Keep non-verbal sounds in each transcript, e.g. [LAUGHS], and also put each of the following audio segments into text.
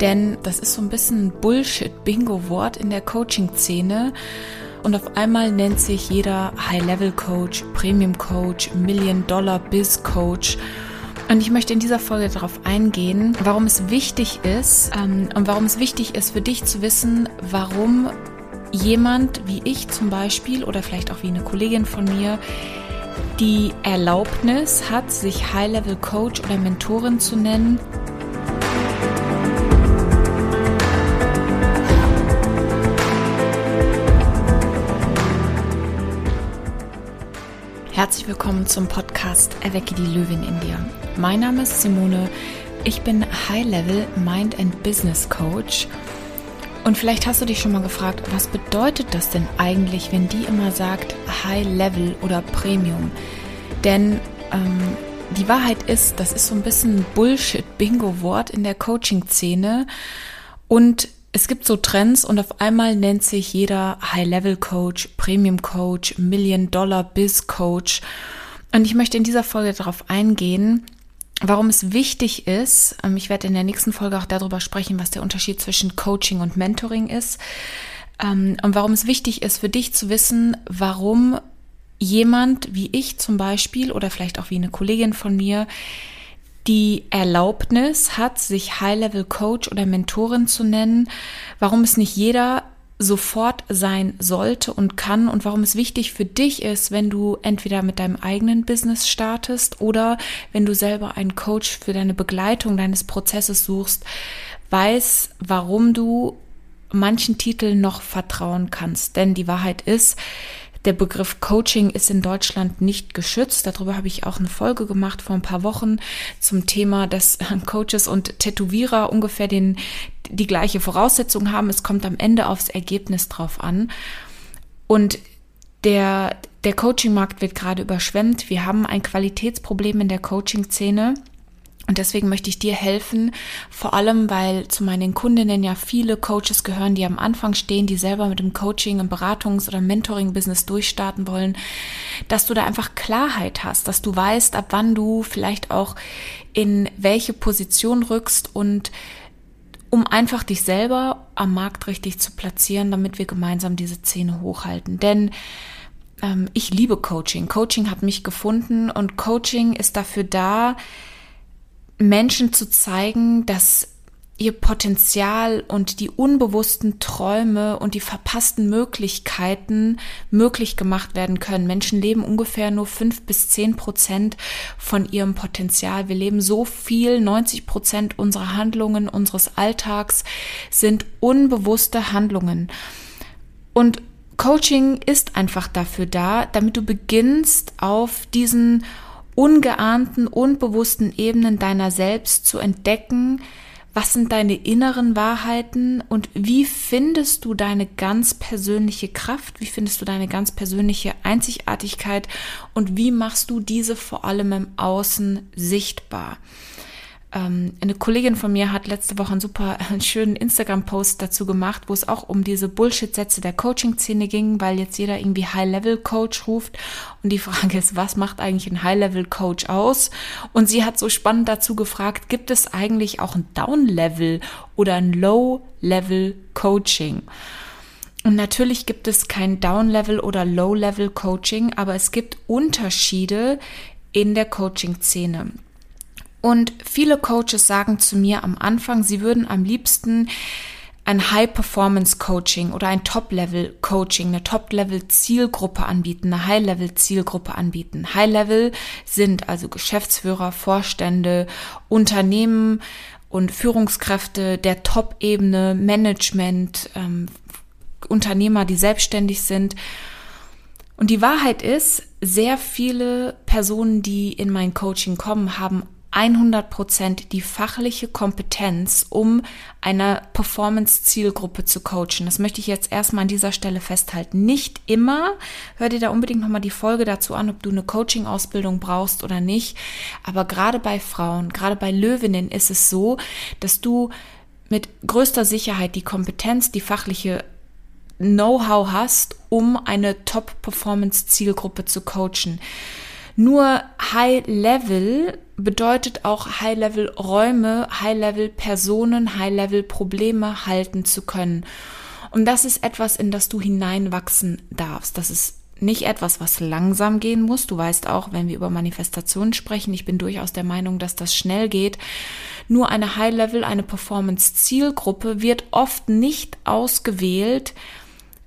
Denn das ist so ein bisschen Bullshit-Bingo-Wort in der Coaching-Szene. Und auf einmal nennt sich jeder High-Level-Coach, Premium-Coach, Million-Dollar-Biz-Coach. Und ich möchte in dieser Folge darauf eingehen, warum es wichtig ist ähm, und warum es wichtig ist für dich zu wissen, warum jemand wie ich zum Beispiel oder vielleicht auch wie eine Kollegin von mir die Erlaubnis hat, sich High-Level Coach oder Mentorin zu nennen. Herzlich willkommen zum Podcast Erwecke die Löwin in dir. Mein Name ist Simone. Ich bin High-Level Mind and Business Coach und vielleicht hast du dich schon mal gefragt, was bedeutet das denn eigentlich, wenn die immer sagt High Level oder Premium? Denn ähm, die Wahrheit ist, das ist so ein bisschen Bullshit-Bingo-Wort in der Coaching-Szene. Und es gibt so Trends und auf einmal nennt sich jeder High-Level-Coach, Premium-Coach, Million-Dollar-Biz-Coach. Und ich möchte in dieser Folge darauf eingehen, warum es wichtig ist, ähm, ich werde in der nächsten Folge auch darüber sprechen, was der Unterschied zwischen Coaching und Mentoring ist, ähm, und warum es wichtig ist für dich zu wissen, warum jemand wie ich zum Beispiel oder vielleicht auch wie eine Kollegin von mir die Erlaubnis hat, sich High-Level Coach oder Mentorin zu nennen, warum es nicht jeder sofort sein sollte und kann und warum es wichtig für dich ist, wenn du entweder mit deinem eigenen Business startest oder wenn du selber einen Coach für deine Begleitung deines Prozesses suchst, weiß, warum du manchen Titeln noch vertrauen kannst. Denn die Wahrheit ist, der Begriff Coaching ist in Deutschland nicht geschützt. Darüber habe ich auch eine Folge gemacht vor ein paar Wochen zum Thema, dass Coaches und Tätowierer ungefähr den, die gleiche Voraussetzung haben. Es kommt am Ende aufs Ergebnis drauf an. Und der, der Coaching-Markt wird gerade überschwemmt. Wir haben ein Qualitätsproblem in der Coaching-Szene. Und deswegen möchte ich dir helfen, vor allem, weil zu meinen Kundinnen ja viele Coaches gehören, die am Anfang stehen, die selber mit dem Coaching, im Beratungs- oder Mentoring-Business durchstarten wollen, dass du da einfach Klarheit hast, dass du weißt, ab wann du vielleicht auch in welche Position rückst und um einfach dich selber am Markt richtig zu platzieren, damit wir gemeinsam diese Szene hochhalten. Denn ähm, ich liebe Coaching. Coaching hat mich gefunden und Coaching ist dafür da, Menschen zu zeigen, dass ihr Potenzial und die unbewussten Träume und die verpassten Möglichkeiten möglich gemacht werden können. Menschen leben ungefähr nur fünf bis zehn Prozent von ihrem Potenzial. Wir leben so viel, 90 Prozent unserer Handlungen, unseres Alltags sind unbewusste Handlungen. Und Coaching ist einfach dafür da, damit du beginnst, auf diesen ungeahnten, unbewussten Ebenen deiner selbst zu entdecken, was sind deine inneren Wahrheiten und wie findest du deine ganz persönliche Kraft, wie findest du deine ganz persönliche Einzigartigkeit? Und wie machst du diese vor allem im Außen sichtbar. Ähm, eine Kollegin von mir hat letzte Woche einen super [LAUGHS] schönen Instagram-Post dazu gemacht, wo es auch um diese Bullshit-Sätze der Coaching-Szene ging, weil jetzt jeder irgendwie High-Level-Coach ruft. Und die Frage ist, was macht eigentlich ein High-Level-Coach aus? Und sie hat so spannend dazu gefragt, gibt es eigentlich auch ein Down-Level oder ein Low-Level-Coaching? Und natürlich gibt es kein Down-Level oder Low-Level-Coaching, aber es gibt Unterschiede in der Coaching-Szene. Und viele Coaches sagen zu mir am Anfang, sie würden am liebsten ein High-Performance-Coaching oder ein Top-Level-Coaching, eine Top-Level-Zielgruppe anbieten, eine High-Level-Zielgruppe anbieten. High-Level sind also Geschäftsführer, Vorstände, Unternehmen und Führungskräfte der Top-Ebene, Management, ähm, Unternehmer, die selbstständig sind. Und die Wahrheit ist, sehr viele Personen, die in mein Coaching kommen, haben 100 Prozent die fachliche Kompetenz, um eine Performance-Zielgruppe zu coachen. Das möchte ich jetzt erstmal an dieser Stelle festhalten. Nicht immer, hör dir da unbedingt nochmal die Folge dazu an, ob du eine Coaching-Ausbildung brauchst oder nicht. Aber gerade bei Frauen, gerade bei Löwinnen ist es so, dass du mit größter Sicherheit die Kompetenz, die fachliche Know-how hast, um eine Top-Performance-Zielgruppe zu coachen. Nur High Level bedeutet auch High Level Räume, High Level Personen, High Level Probleme halten zu können. Und das ist etwas, in das du hineinwachsen darfst. Das ist nicht etwas, was langsam gehen muss. Du weißt auch, wenn wir über Manifestationen sprechen, ich bin durchaus der Meinung, dass das schnell geht. Nur eine High-Level, eine Performance-Zielgruppe wird oft nicht ausgewählt,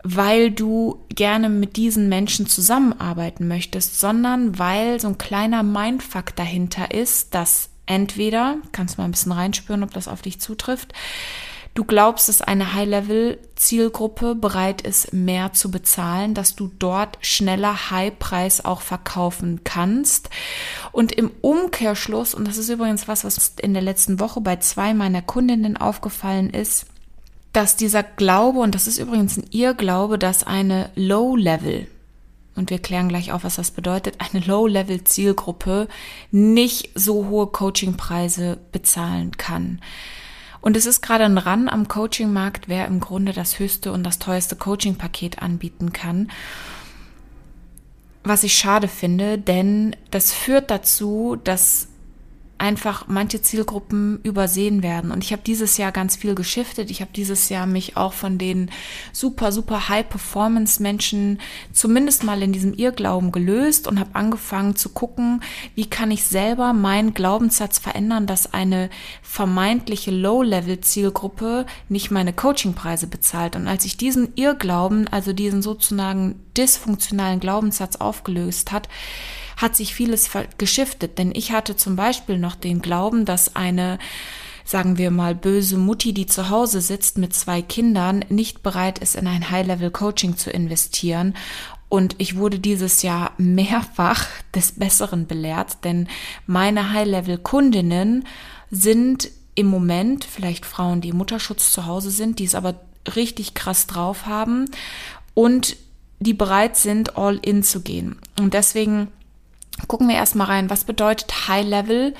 weil du gerne mit diesen Menschen zusammenarbeiten möchtest, sondern weil so ein kleiner Mindfuck dahinter ist, dass entweder, kannst du mal ein bisschen reinspüren, ob das auf dich zutrifft, du glaubst, dass eine High-Level-Zielgruppe bereit ist, mehr zu bezahlen, dass du dort schneller High-Preis auch verkaufen kannst. Und im Umkehrschluss, und das ist übrigens was, was in der letzten Woche bei zwei meiner Kundinnen aufgefallen ist, dass dieser Glaube, und das ist übrigens ein Irrglaube, dass eine Low-Level, und wir klären gleich auf, was das bedeutet, eine Low-Level-Zielgruppe nicht so hohe Coachingpreise bezahlen kann. Und es ist gerade ein Ran am Coaching-Markt, wer im Grunde das höchste und das teuerste Coaching-Paket anbieten kann. Was ich schade finde, denn das führt dazu, dass einfach manche Zielgruppen übersehen werden. Und ich habe dieses Jahr ganz viel geschiftet. Ich habe dieses Jahr mich auch von den super, super High-Performance-Menschen zumindest mal in diesem Irrglauben gelöst und habe angefangen zu gucken, wie kann ich selber meinen Glaubenssatz verändern, dass eine vermeintliche Low-Level-Zielgruppe nicht meine Coachingpreise bezahlt. Und als ich diesen Irrglauben, also diesen sozusagen dysfunktionalen Glaubenssatz aufgelöst hat, hat sich vieles geschiftet. Denn ich hatte zum Beispiel noch den Glauben, dass eine sagen wir mal, böse Mutti, die zu Hause sitzt mit zwei Kindern, nicht bereit ist, in ein High-Level-Coaching zu investieren. Und ich wurde dieses Jahr mehrfach [LAUGHS] des Besseren belehrt, denn meine High-Level-Kundinnen sind im Moment vielleicht Frauen, die Mutterschutz zu Hause sind, die es aber richtig krass drauf haben und die bereit sind, all in zu gehen. Und deswegen gucken wir erstmal rein, was bedeutet High Level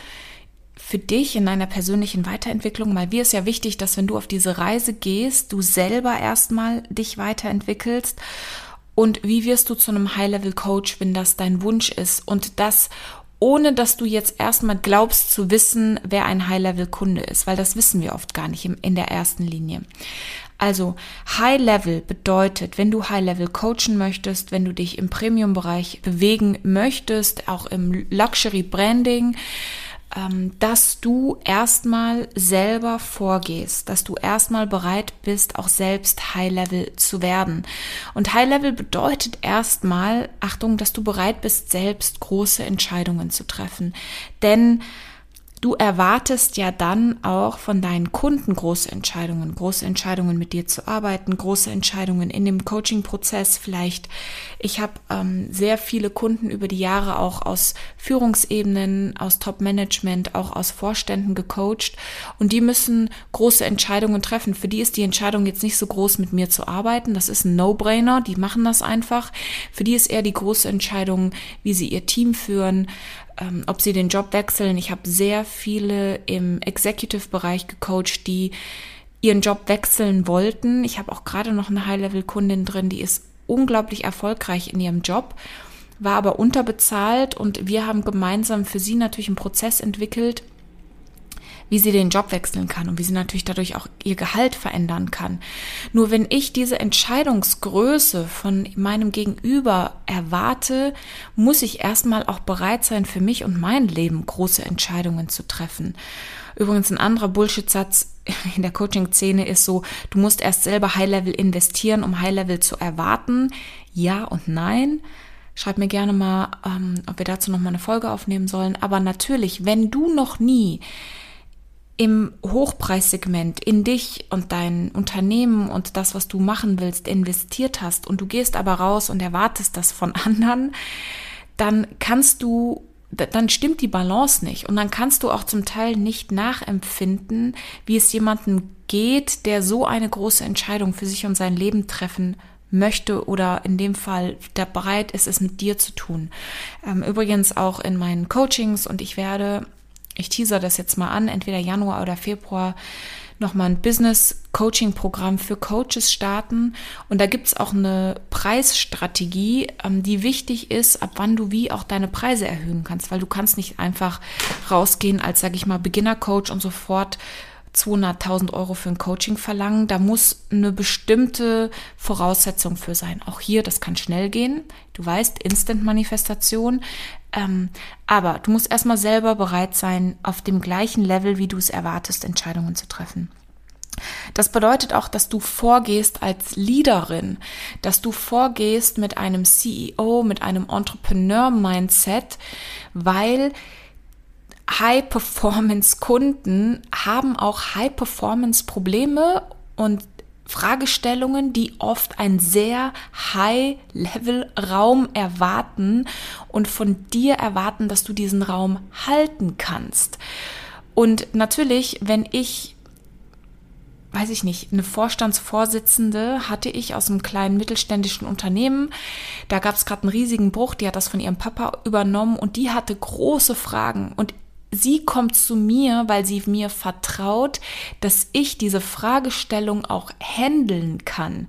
für dich in deiner persönlichen Weiterentwicklung? Mal mir ist ja wichtig, dass wenn du auf diese Reise gehst, du selber erstmal dich weiterentwickelst. Und wie wirst du zu einem High-Level-Coach, wenn das dein Wunsch ist? Und das ohne dass du jetzt erstmal glaubst zu wissen, wer ein High-Level-Kunde ist, weil das wissen wir oft gar nicht in der ersten Linie. Also High Level bedeutet, wenn du High Level coachen möchtest, wenn du dich im Premium-Bereich bewegen möchtest, auch im Luxury Branding, ähm, dass du erstmal selber vorgehst, dass du erstmal bereit bist, auch selbst High Level zu werden. Und High Level bedeutet erstmal, Achtung, dass du bereit bist, selbst große Entscheidungen zu treffen. Denn Du erwartest ja dann auch von deinen Kunden große Entscheidungen, große Entscheidungen mit dir zu arbeiten, große Entscheidungen in dem Coaching-Prozess. Vielleicht, ich habe ähm, sehr viele Kunden über die Jahre auch aus Führungsebenen, aus Top-Management, auch aus Vorständen gecoacht und die müssen große Entscheidungen treffen. Für die ist die Entscheidung jetzt nicht so groß, mit mir zu arbeiten. Das ist ein No-Brainer, die machen das einfach. Für die ist eher die große Entscheidung, wie sie ihr Team führen, ähm, ob sie den Job wechseln. Ich habe sehr viele im Executive-Bereich gecoacht, die ihren Job wechseln wollten. Ich habe auch gerade noch eine High-Level-Kundin drin, die ist unglaublich erfolgreich in ihrem Job, war aber unterbezahlt und wir haben gemeinsam für sie natürlich einen Prozess entwickelt, wie sie den Job wechseln kann und wie sie natürlich dadurch auch ihr Gehalt verändern kann. Nur wenn ich diese Entscheidungsgröße von meinem Gegenüber erwarte, muss ich erstmal auch bereit sein, für mich und mein Leben große Entscheidungen zu treffen. Übrigens ein anderer Bullshit-Satz [LAUGHS] in der Coaching-Szene ist so, du musst erst selber High-Level investieren, um High-Level zu erwarten. Ja und nein. Schreib mir gerne mal, ähm, ob wir dazu noch mal eine Folge aufnehmen sollen. Aber natürlich, wenn du noch nie im Hochpreissegment in dich und dein Unternehmen und das, was du machen willst, investiert hast und du gehst aber raus und erwartest das von [LAUGHS] anderen, dann kannst du, dann stimmt die Balance nicht und dann kannst du auch zum Teil nicht nachempfinden, wie es jemandem geht, der so eine große Entscheidung für sich und sein Leben treffen möchte oder in dem Fall der bereit ist, es mit dir zu tun. Ähm, übrigens auch in meinen Coachings und ich werde ich teaser das jetzt mal an, entweder Januar oder Februar nochmal ein Business-Coaching-Programm für Coaches starten. Und da gibt es auch eine Preisstrategie, ähm, die wichtig ist, ab wann du wie auch deine Preise erhöhen kannst, weil du kannst nicht einfach rausgehen als, sage ich mal, Beginner-Coach und sofort 200.000 Euro für ein Coaching verlangen. Da muss eine bestimmte Voraussetzung für sein. Auch hier, das kann schnell gehen. Du weißt, Instant-Manifestation. Ähm, aber du musst erstmal selber bereit sein, auf dem gleichen Level, wie du es erwartest, Entscheidungen zu treffen. Das bedeutet auch, dass du vorgehst als Leaderin, dass du vorgehst mit einem CEO, mit einem Entrepreneur-Mindset, weil High-Performance-Kunden haben auch High-Performance-Probleme und Fragestellungen, die oft einen sehr High-Level-Raum erwarten und von dir erwarten, dass du diesen Raum halten kannst. Und natürlich, wenn ich weiß ich nicht, eine Vorstandsvorsitzende hatte ich aus einem kleinen mittelständischen Unternehmen. Da gab es gerade einen riesigen Bruch, die hat das von ihrem Papa übernommen und die hatte große Fragen. Und sie kommt zu mir, weil sie mir vertraut, dass ich diese Fragestellung auch handeln kann.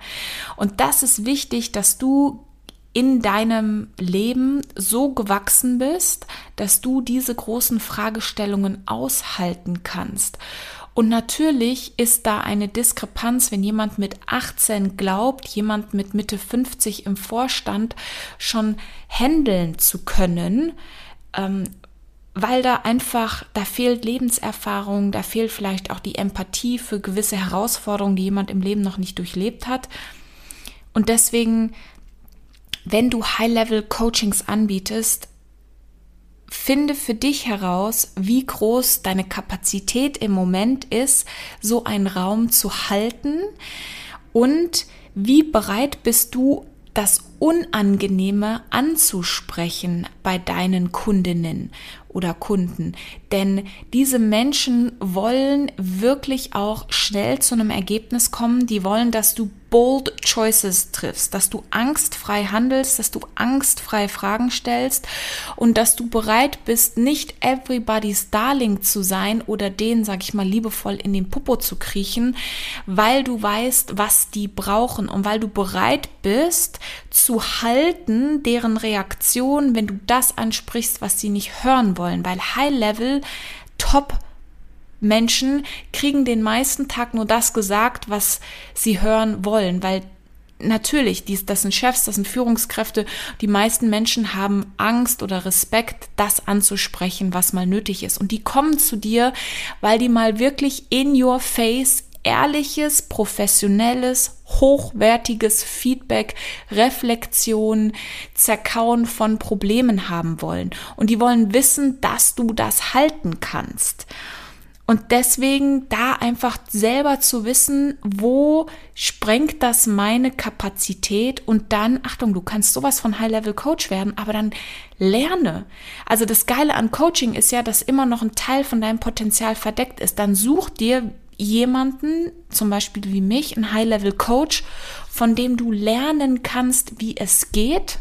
Und das ist wichtig, dass du in deinem Leben so gewachsen bist, dass du diese großen Fragestellungen aushalten kannst. Und natürlich ist da eine Diskrepanz, wenn jemand mit 18 glaubt, jemand mit Mitte 50 im Vorstand schon handeln zu können, ähm, weil da einfach, da fehlt Lebenserfahrung, da fehlt vielleicht auch die Empathie für gewisse Herausforderungen, die jemand im Leben noch nicht durchlebt hat. Und deswegen, wenn du High-Level-Coachings anbietest, finde für dich heraus, wie groß deine Kapazität im Moment ist, so einen Raum zu halten und wie bereit bist du, das Unangenehme anzusprechen bei deinen Kundinnen oder Kunden. Denn diese Menschen wollen wirklich auch schnell zu einem Ergebnis kommen. Die wollen, dass du bold choices triffst, dass du angstfrei handelst, dass du angstfrei Fragen stellst und dass du bereit bist, nicht everybody's darling zu sein oder den, sag ich mal, liebevoll in den Popo zu kriechen, weil du weißt, was die brauchen und weil du bereit bist zu halten, deren Reaktion, wenn du das ansprichst, was sie nicht hören wollen, weil High Level Top Menschen kriegen den meisten Tag nur das gesagt, was sie hören wollen, weil natürlich, dies, das sind Chefs, das sind Führungskräfte. Die meisten Menschen haben Angst oder Respekt, das anzusprechen, was mal nötig ist. Und die kommen zu dir, weil die mal wirklich in your face ehrliches, professionelles, hochwertiges Feedback, Reflexion, Zerkauen von Problemen haben wollen. Und die wollen wissen, dass du das halten kannst. Und deswegen da einfach selber zu wissen, wo sprengt das meine Kapazität und dann, Achtung, du kannst sowas von High-Level-Coach werden, aber dann lerne. Also das Geile an Coaching ist ja, dass immer noch ein Teil von deinem Potenzial verdeckt ist. Dann such dir jemanden, zum Beispiel wie mich, ein High-Level-Coach, von dem du lernen kannst, wie es geht.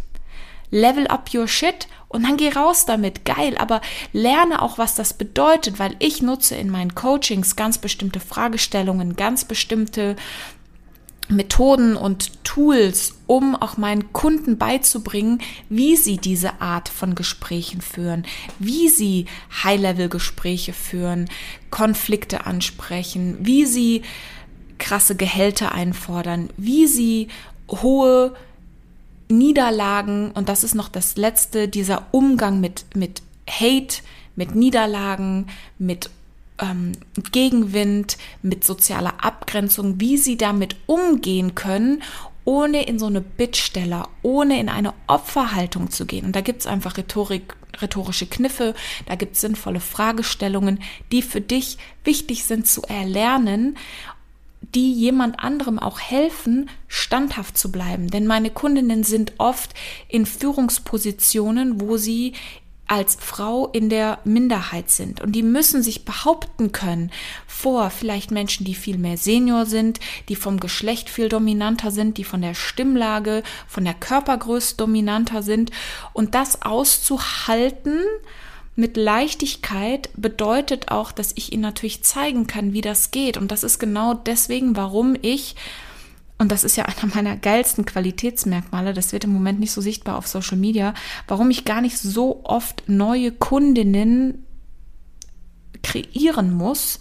Level up your shit und dann geh raus damit, geil, aber lerne auch, was das bedeutet, weil ich nutze in meinen Coachings ganz bestimmte Fragestellungen, ganz bestimmte Methoden und Tools, um auch meinen Kunden beizubringen, wie sie diese Art von Gesprächen führen, wie sie High-Level-Gespräche führen, Konflikte ansprechen, wie sie krasse Gehälter einfordern, wie sie hohe Niederlagen, und das ist noch das letzte, dieser Umgang mit, mit Hate, mit Niederlagen, mit ähm, Gegenwind, mit sozialer Abgrenzung, wie sie damit umgehen können, ohne in so eine Bittsteller, ohne in eine Opferhaltung zu gehen. Und da gibt es einfach Rhetorik, rhetorische Kniffe, da gibt es sinnvolle Fragestellungen, die für dich wichtig sind zu erlernen die jemand anderem auch helfen, standhaft zu bleiben. Denn meine Kundinnen sind oft in Führungspositionen, wo sie als Frau in der Minderheit sind. Und die müssen sich behaupten können vor vielleicht Menschen, die viel mehr Senior sind, die vom Geschlecht viel dominanter sind, die von der Stimmlage, von der Körpergröße dominanter sind. Und das auszuhalten, mit Leichtigkeit bedeutet auch, dass ich ihnen natürlich zeigen kann, wie das geht. Und das ist genau deswegen, warum ich, und das ist ja einer meiner geilsten Qualitätsmerkmale, das wird im Moment nicht so sichtbar auf Social Media, warum ich gar nicht so oft neue Kundinnen kreieren muss,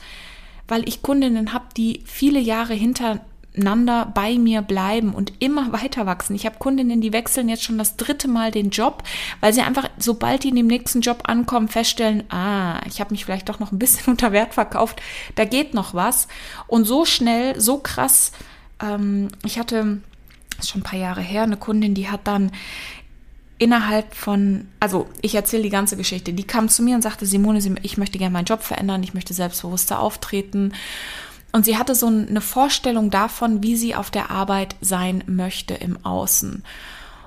weil ich Kundinnen habe, die viele Jahre hinter miteinander bei mir bleiben und immer [LAUGHS] weiter wachsen. Ich habe Kundinnen, die wechseln jetzt schon das dritte Mal den Job, weil sie einfach, sobald die in dem nächsten Job ankommen, feststellen, ah, ich habe mich vielleicht doch noch ein bisschen [LAUGHS] unter Wert verkauft, da geht noch was. Und so schnell, so krass, ähm, ich hatte, ist schon ein paar Jahre her, eine Kundin, die hat dann innerhalb von, also ich erzähle die ganze Geschichte, die kam zu mir und sagte, Simone, ich möchte gerne meinen Job verändern, ich möchte selbstbewusster auftreten und sie hatte so eine Vorstellung davon, wie sie auf der Arbeit sein möchte im Außen.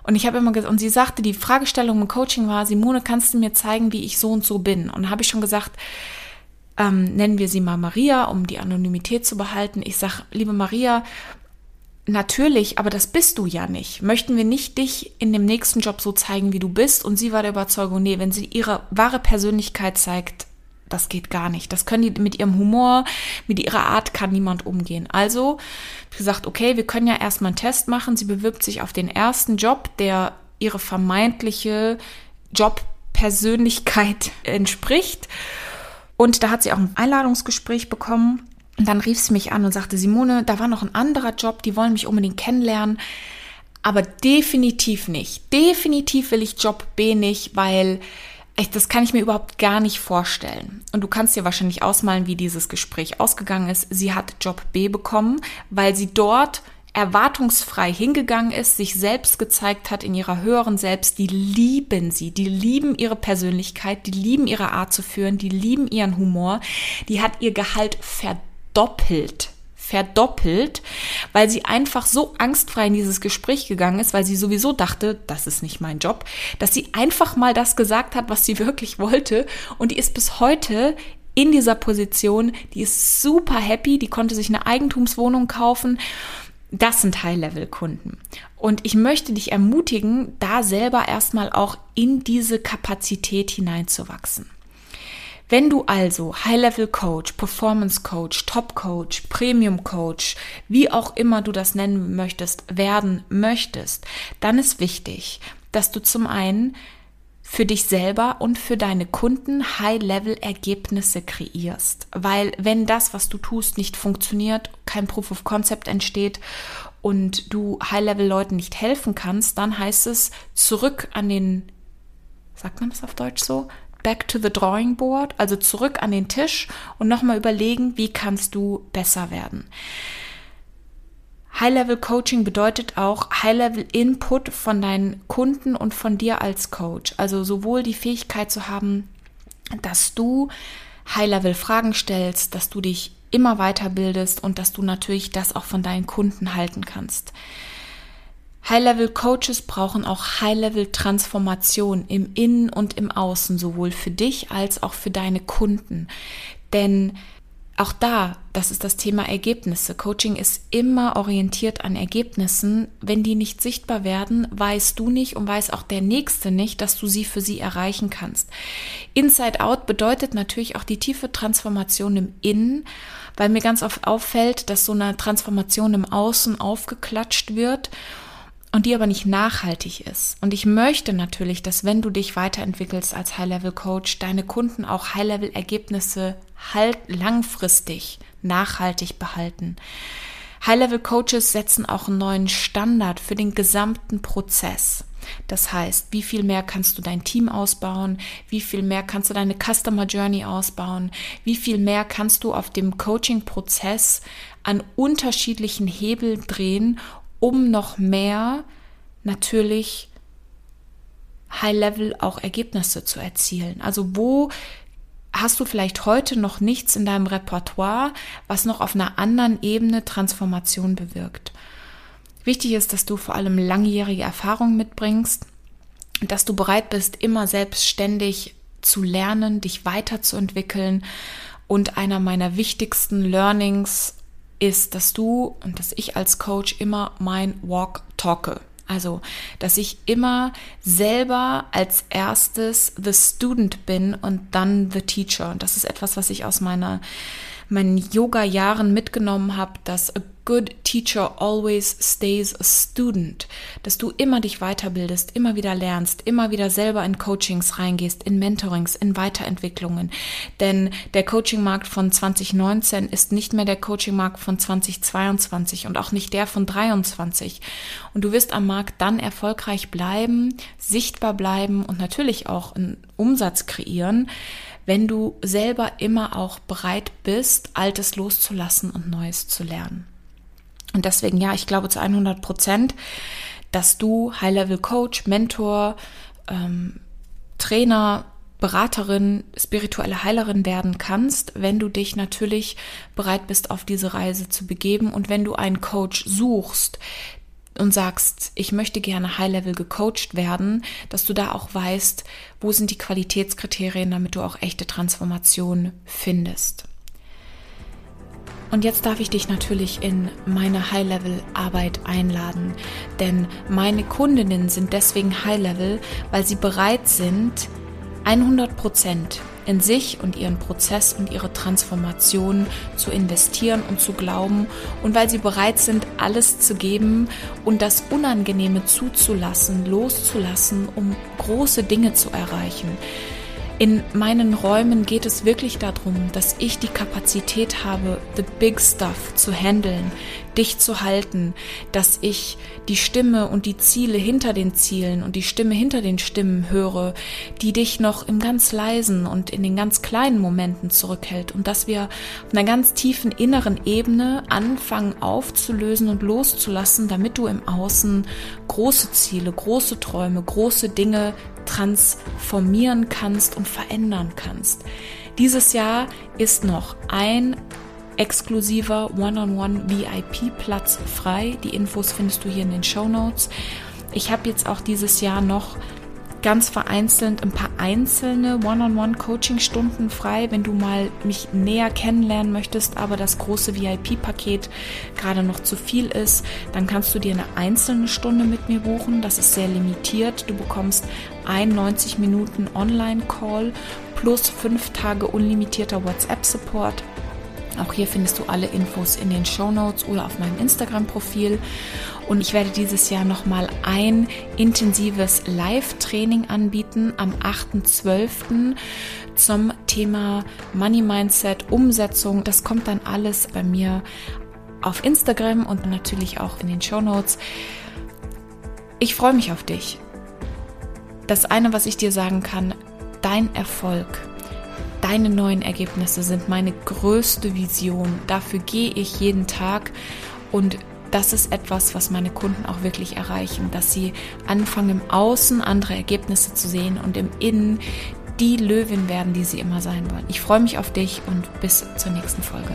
Und ich habe immer gesagt, und sie sagte, die Fragestellung im Coaching war, Simone, kannst du mir zeigen, wie ich so und so bin? Und habe ich schon gesagt, ähm, nennen wir sie mal Maria, um die Anonymität zu behalten. Ich sage, liebe Maria, natürlich, aber das bist du ja nicht. Möchten wir nicht dich in dem nächsten Job so zeigen, wie du bist? Und sie war der Überzeugung, nee, wenn sie ihre wahre Persönlichkeit zeigt, das geht gar nicht. Das können die mit ihrem Humor, mit ihrer Art kann niemand umgehen. Also gesagt, okay, wir können ja erstmal einen Test machen. Sie bewirbt sich auf den ersten Job, der ihre vermeintliche Jobpersönlichkeit [LAUGHS] entspricht. Und da hat sie auch ein Einladungsgespräch bekommen. Und dann rief sie mich an und sagte, Simone, da war noch ein anderer Job, die wollen mich unbedingt kennenlernen. Aber definitiv nicht. Definitiv will ich Job B nicht, weil Echt, das kann ich mir überhaupt gar nicht vorstellen. Und du kannst dir wahrscheinlich ausmalen, wie dieses Gespräch ausgegangen ist. Sie hat Job B bekommen, weil sie dort erwartungsfrei hingegangen ist, sich selbst gezeigt hat in ihrer höheren Selbst. Die lieben sie, die lieben ihre Persönlichkeit, die lieben ihre Art zu führen, die lieben ihren Humor. Die hat ihr Gehalt verdoppelt verdoppelt, weil sie einfach so angstfrei in dieses Gespräch gegangen ist, weil sie sowieso dachte, das ist nicht mein Job, dass sie einfach mal das gesagt hat, was sie [LAUGHS] wirklich wollte. Und die ist bis heute in dieser Position, die ist super happy, die konnte sich eine Eigentumswohnung kaufen. Das sind High-Level-Kunden. Und ich möchte dich ermutigen, da selber erstmal auch in diese Kapazität hineinzuwachsen. Wenn du also High-Level Coach, Performance Coach, Top Coach, Premium Coach, wie auch immer du das nennen möchtest, werden möchtest, dann ist wichtig, dass du zum einen für dich selber und für deine Kunden High-Level-Ergebnisse kreierst. Weil wenn das, was du tust, nicht funktioniert, kein Proof of Concept entsteht und du High-Level-Leuten nicht helfen kannst, dann heißt es zurück an den, sagt man das auf Deutsch so? Back to the drawing board, also zurück an den Tisch und nochmal überlegen, wie kannst du besser werden. High-Level Coaching bedeutet auch High-Level Input von deinen Kunden und von dir als Coach. Also sowohl die Fähigkeit zu haben, dass du High-Level Fragen stellst, dass du dich immer weiterbildest und dass du natürlich das auch von deinen Kunden halten kannst. High-Level-Coaches brauchen auch High-Level-Transformation im Innen und im Außen, sowohl für dich als auch für deine Kunden. Denn auch da, das ist das Thema Ergebnisse. Coaching ist immer orientiert an Ergebnissen. Wenn die nicht sichtbar werden, weißt du nicht und weiß auch der Nächste nicht, dass du sie für sie erreichen kannst. Inside Out bedeutet natürlich auch die tiefe Transformation im Innen, weil mir ganz oft auffällt, dass so eine Transformation im Außen aufgeklatscht wird und die aber nicht nachhaltig ist. Und ich möchte natürlich, dass wenn du dich weiterentwickelst als High-Level-Coach, deine Kunden auch High-Level-Ergebnisse halt langfristig nachhaltig behalten. High-Level-Coaches setzen auch einen neuen Standard für den gesamten Prozess. Das heißt, wie viel mehr kannst du dein Team ausbauen? Wie viel mehr kannst du deine Customer Journey ausbauen? Wie viel mehr kannst du auf dem Coaching-Prozess an unterschiedlichen Hebeln drehen, um noch mehr natürlich High-Level auch Ergebnisse zu erzielen. Also wo hast du vielleicht heute noch nichts in deinem Repertoire, was noch auf einer anderen Ebene Transformation bewirkt. Wichtig ist, dass du vor allem langjährige Erfahrung mitbringst, dass du bereit bist, immer selbstständig zu lernen, dich weiterzuentwickeln. Und einer meiner wichtigsten Learnings ist, dass du und dass ich als Coach immer mein Walk talke. Also, dass ich immer selber als erstes the student bin und dann the teacher. Und das ist etwas, was ich aus meiner meinen Yoga-Jahren mitgenommen habe, dass a good teacher always stays a student, dass du immer dich weiterbildest, immer wieder lernst, immer wieder selber in Coachings reingehst, in Mentorings, in Weiterentwicklungen. Denn der Coaching-Markt von 2019 ist nicht mehr der Coaching-Markt von 2022 und auch nicht der von 23. Und du wirst am Markt dann erfolgreich bleiben, sichtbar bleiben und natürlich auch einen Umsatz kreieren, wenn du selber immer auch bereit bist, Altes loszulassen und Neues zu lernen. Und deswegen, ja, ich glaube zu 100 Prozent, dass du High-Level-Coach, Mentor, ähm, Trainer, Beraterin, spirituelle Heilerin werden kannst, wenn du dich natürlich bereit bist, auf diese Reise zu begeben und wenn du einen Coach suchst, und sagst, ich möchte gerne High-Level gecoacht werden, dass du da auch weißt, wo sind die Qualitätskriterien, damit du auch echte Transformation findest. Und jetzt darf ich dich natürlich in meine High-Level-Arbeit einladen, denn meine Kundinnen sind deswegen High-Level, weil sie bereit sind, 100 Prozent in sich und ihren Prozess und ihre Transformation zu investieren und zu glauben und weil sie bereit sind, alles zu geben und das Unangenehme zuzulassen, loszulassen, um große Dinge zu erreichen. In meinen Räumen geht es wirklich darum, dass ich die Kapazität habe, the big stuff zu handeln, dich zu halten, dass ich die Stimme und die Ziele hinter den Zielen und die Stimme hinter den Stimmen höre, die dich noch im ganz leisen und in den ganz kleinen Momenten zurückhält und dass wir auf einer ganz tiefen inneren Ebene anfangen aufzulösen und loszulassen, damit du im Außen große Ziele, große Träume, große Dinge transformieren kannst und verändern kannst. Dieses Jahr ist noch ein exklusiver One-on-One VIP-Platz frei. Die Infos findest du hier in den Show Notes. Ich habe jetzt auch dieses Jahr noch ganz vereinzelt ein paar einzelne One-on-One-Coaching-Stunden frei, wenn du mal mich näher kennenlernen möchtest, aber das große VIP-Paket gerade noch zu viel ist, dann kannst du dir eine einzelne Stunde mit mir buchen. Das ist sehr limitiert. Du bekommst ein 90 Minuten Online-Call plus fünf Tage unlimitierter WhatsApp-Support auch hier findest du alle Infos in den Show Notes oder auf meinem Instagram-Profil. Und ich werde dieses Jahr nochmal ein intensives Live-Training anbieten am 8.12. zum Thema Money Mindset, Umsetzung. Das kommt dann alles bei mir auf Instagram und natürlich auch in den Show Notes. Ich freue mich auf dich. Das eine, was ich dir sagen kann, dein Erfolg Deine neuen Ergebnisse sind meine größte Vision. Dafür gehe ich jeden Tag und das ist etwas, was meine Kunden auch wirklich erreichen, dass sie anfangen im Außen andere Ergebnisse zu sehen und im Innen die Löwin werden, die sie immer sein wollen. Ich freue mich auf dich und bis zur nächsten Folge.